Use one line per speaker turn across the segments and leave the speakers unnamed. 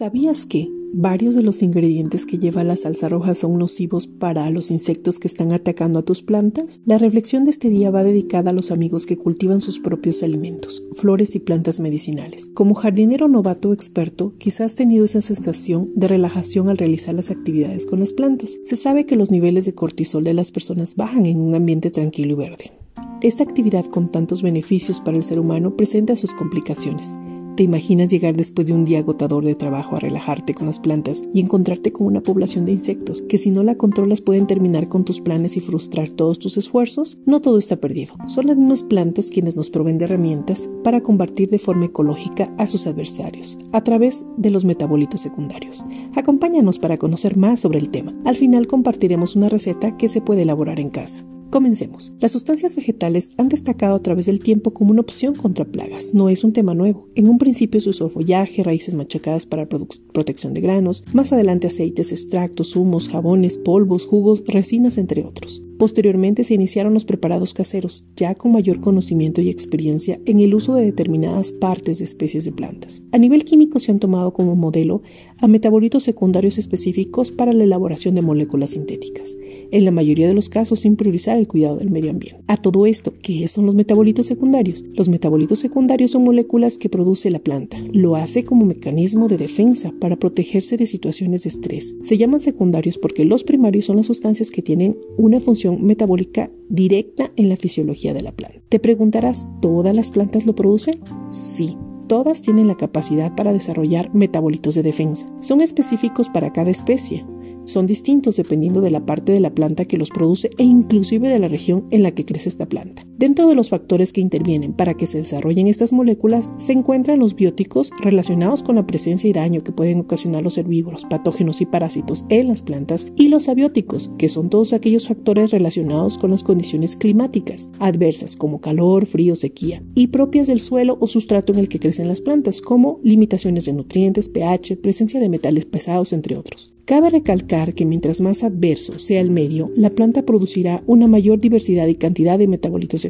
¿Sabías que varios de los ingredientes que lleva la salsa roja son nocivos para los insectos que están atacando a tus plantas? La reflexión de este día va dedicada a los amigos que cultivan sus propios alimentos, flores y plantas medicinales. Como jardinero novato experto, quizás has tenido esa sensación de relajación al realizar las actividades con las plantas. Se sabe que los niveles de cortisol de las personas bajan en un ambiente tranquilo y verde. Esta actividad con tantos beneficios para el ser humano presenta sus complicaciones ¿Te imaginas llegar después de un día agotador de trabajo a relajarte con las plantas y encontrarte con una población de insectos que si no la controlas pueden terminar con tus planes y frustrar todos tus esfuerzos? No todo está perdido. Son las mismas plantas quienes nos proveen de herramientas para combatir de forma ecológica a sus adversarios a través de los metabolitos secundarios. Acompáñanos para conocer más sobre el tema. Al final compartiremos una receta que se puede elaborar en casa. Comencemos. Las sustancias vegetales han destacado a través del tiempo como una opción contra plagas. No es un tema nuevo. En un principio se usó follaje, raíces machacadas para protección de granos, más adelante aceites, extractos, humos, jabones, polvos, jugos, resinas, entre otros. Posteriormente se iniciaron los preparados caseros, ya con mayor conocimiento y experiencia en el uso de determinadas partes de especies de plantas. A nivel químico se han tomado como modelo a metabolitos secundarios específicos para la elaboración de moléculas sintéticas, en la mayoría de los casos sin priorizar el cuidado del medio ambiente. A todo esto, ¿qué son los metabolitos secundarios? Los metabolitos secundarios son moléculas que produce la planta. Lo hace como mecanismo de defensa para protegerse de situaciones de estrés. Se llaman secundarios porque los primarios son las sustancias que tienen una función metabólica directa en la fisiología de la planta. Te preguntarás, ¿todas las plantas lo producen? Sí, todas tienen la capacidad para desarrollar metabolitos de defensa. Son específicos para cada especie son distintos dependiendo de la parte de la planta que los produce e inclusive de la región en la que crece esta planta. Dentro de los factores que intervienen para que se desarrollen estas moléculas se encuentran los bióticos relacionados con la presencia y daño que pueden ocasionar los herbívoros, patógenos y parásitos en las plantas y los abióticos, que son todos aquellos factores relacionados con las condiciones climáticas adversas como calor, frío, sequía y propias del suelo o sustrato en el que crecen las plantas como limitaciones de nutrientes, pH, presencia de metales pesados, entre otros. Cabe recalcar que mientras más adverso sea el medio, la planta producirá una mayor diversidad y cantidad de metabolitos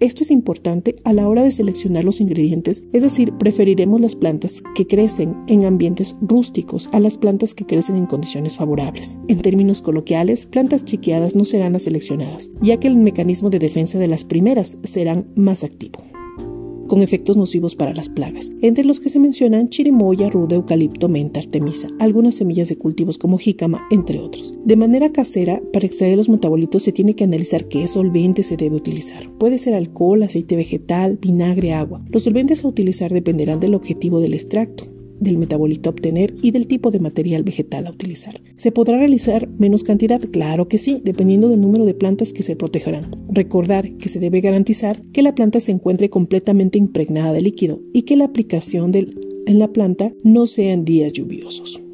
Esto es importante a la hora de seleccionar los ingredientes, es decir, preferiremos las plantas que crecen en ambientes rústicos a las plantas que crecen en condiciones favorables. En términos coloquiales, plantas chiqueadas no serán las seleccionadas, ya que el mecanismo de defensa de las primeras serán más activo con efectos nocivos para las plagas, entre los que se mencionan chirimoya, ruda, eucalipto, menta, artemisa, algunas semillas de cultivos como jícama, entre otros. De manera casera, para extraer los metabolitos se tiene que analizar qué solvente se debe utilizar. Puede ser alcohol, aceite vegetal, vinagre, agua. Los solventes a utilizar dependerán del objetivo del extracto del metabolito a obtener y del tipo de material vegetal a utilizar. ¿Se podrá realizar menos cantidad? Claro que sí, dependiendo del número de plantas que se protegerán. Recordar que se debe garantizar que la planta se encuentre completamente impregnada de líquido y que la aplicación en la planta no sea en días lluviosos.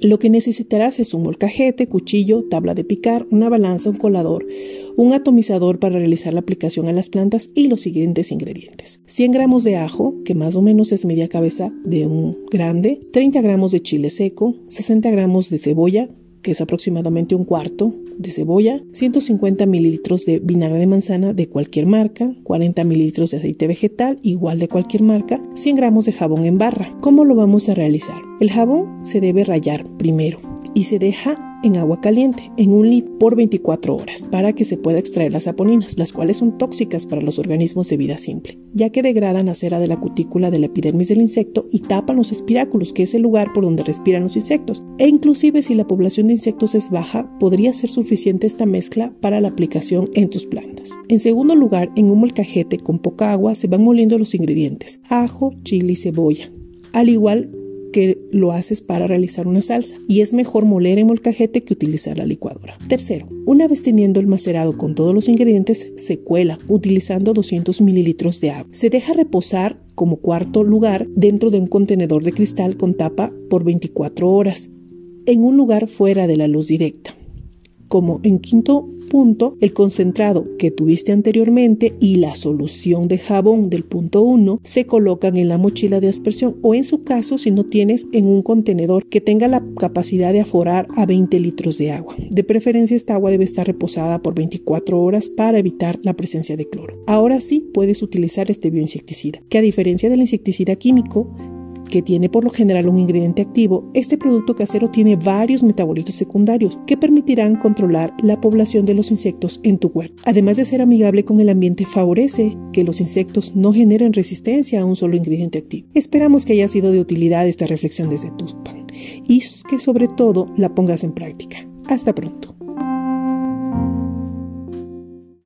Lo que necesitarás es un molcajete, cuchillo, tabla de picar, una balanza, un colador, un atomizador para realizar la aplicación a las plantas y los siguientes ingredientes. 100 gramos de ajo, que más o menos es media cabeza de un grande, 30 gramos de chile seco, 60 gramos de cebolla, que es aproximadamente un cuarto de cebolla, 150 mililitros de vinagre de manzana de cualquier marca, 40 mililitros de aceite vegetal igual de cualquier marca, 100 gramos de jabón en barra. ¿Cómo lo vamos a realizar? El jabón se debe rayar primero y se deja en agua caliente, en un litro por 24 horas, para que se pueda extraer las saponinas, las cuales son tóxicas para los organismos de vida simple, ya que degradan la cera de la cutícula de la epidermis del insecto y tapan los espiráculos, que es el lugar por donde respiran los insectos. E inclusive si la población de insectos es baja, podría ser suficiente esta mezcla para la aplicación en tus plantas. En segundo lugar, en un molcajete con poca agua se van moliendo los ingredientes, ajo, chile y cebolla, al igual que lo haces para realizar una salsa y es mejor moler en molcajete que utilizar la licuadora. Tercero, una vez teniendo el macerado con todos los ingredientes, se cuela utilizando 200 mililitros de agua. Se deja reposar como cuarto lugar dentro de un contenedor de cristal con tapa por 24 horas en un lugar fuera de la luz directa. Como en quinto punto, el concentrado que tuviste anteriormente y la solución de jabón del punto 1 se colocan en la mochila de aspersión o en su caso si no tienes en un contenedor que tenga la capacidad de aforar a 20 litros de agua. De preferencia esta agua debe estar reposada por 24 horas para evitar la presencia de cloro. Ahora sí puedes utilizar este bioinsecticida, que a diferencia del insecticida químico, que tiene por lo general un ingrediente activo, este producto casero tiene varios metabolitos secundarios que permitirán controlar la población de los insectos en tu huerto. Además de ser amigable con el ambiente, favorece que los insectos no generen resistencia a un solo ingrediente activo. Esperamos que haya sido de utilidad esta reflexión desde Tuspan y que sobre todo la pongas en práctica. Hasta pronto.